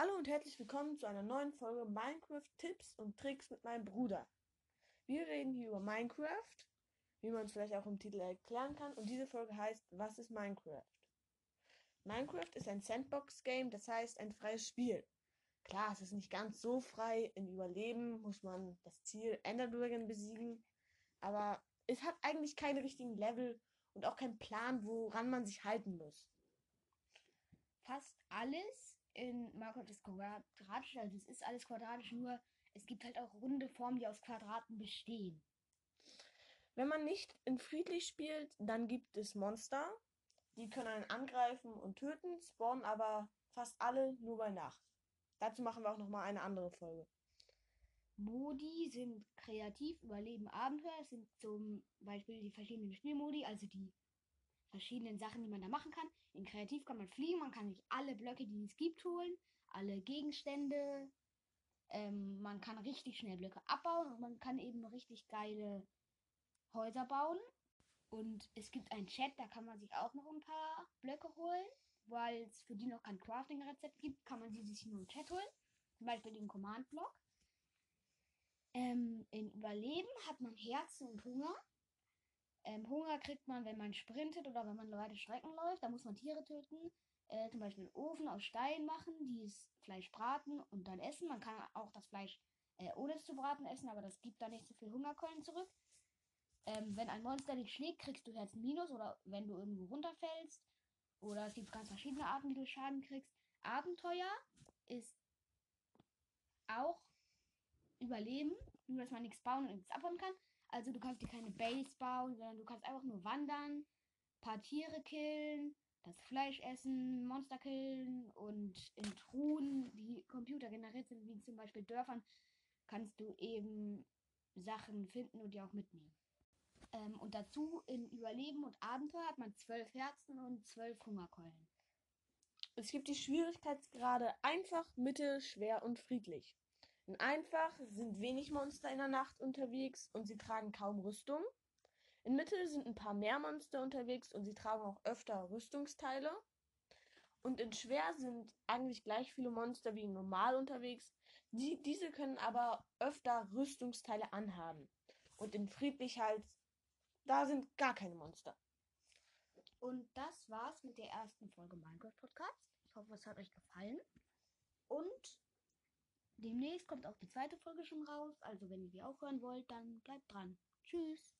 Hallo und herzlich willkommen zu einer neuen Folge Minecraft Tipps und Tricks mit meinem Bruder. Wir reden hier über Minecraft, wie man es vielleicht auch im Titel erklären kann, und diese Folge heißt Was ist Minecraft? Minecraft ist ein Sandbox-Game, das heißt ein freies Spiel. Klar, es ist nicht ganz so frei. Im Überleben muss man das Ziel Ender Dragon besiegen, aber es hat eigentlich keine richtigen Level und auch keinen Plan, woran man sich halten muss. Fast alles in Minecraft ist quadratisch, also es ist alles quadratisch, nur es gibt halt auch runde Formen, die aus Quadraten bestehen. Wenn man nicht in friedlich spielt, dann gibt es Monster. Die können einen angreifen und töten, spawnen aber fast alle nur bei Nacht. Dazu machen wir auch nochmal eine andere Folge. Modi sind kreativ, Überleben, Abenteuer. Es sind zum Beispiel die verschiedenen Spielmodi, also die verschiedenen Sachen, die man da machen kann. In Kreativ kann man fliegen, man kann sich alle Blöcke, die es gibt, holen, alle Gegenstände. Ähm, man kann richtig schnell Blöcke abbauen und man kann eben richtig geile Häuser bauen. Und es gibt einen Chat, da kann man sich auch noch ein paar Blöcke holen. Weil es für die noch kein Crafting-Rezept gibt, kann man sie sich nur im Chat holen. Zum Beispiel den Command-Block. Ähm, in Überleben hat man Herzen und Hunger. Ähm, Hunger kriegt man, wenn man sprintet oder wenn man weite Strecken läuft. Da muss man Tiere töten. Äh, zum Beispiel einen Ofen aus Stein machen, die das Fleisch braten und dann essen. Man kann auch das Fleisch äh, ohne es zu braten essen, aber das gibt da nicht so viel Hungerkeulen zurück. Ähm, wenn ein Monster dich schlägt, kriegst du Herz Minus oder wenn du irgendwo runterfällst. Oder es gibt ganz verschiedene Arten, wie du Schaden kriegst. Abenteuer ist auch Überleben, nur dass man nichts bauen und nichts abbauen kann. Also du kannst dir keine Base bauen, sondern du kannst einfach nur wandern, paar Tiere killen, das Fleisch essen, Monster killen und in Truhen, die Computer generiert sind, wie zum Beispiel Dörfern, kannst du eben Sachen finden und die auch mitnehmen. Ähm, und dazu in Überleben und Abenteuer hat man zwölf Herzen und zwölf Hungerkeulen. Es gibt die Schwierigkeitsgrade einfach, mittel, schwer und friedlich. In einfach sind wenig Monster in der Nacht unterwegs und sie tragen kaum Rüstung. In Mittel sind ein paar mehr Monster unterwegs und sie tragen auch öfter Rüstungsteile. Und in schwer sind eigentlich gleich viele Monster wie normal unterwegs. Die, diese können aber öfter Rüstungsteile anhaben. Und in friedlich halt, da sind gar keine Monster. Und das war's mit der ersten Folge Minecraft Podcast. Ich hoffe, es hat euch gefallen. Und Demnächst kommt auch die zweite Folge schon raus. Also wenn ihr die auch hören wollt, dann bleibt dran. Tschüss.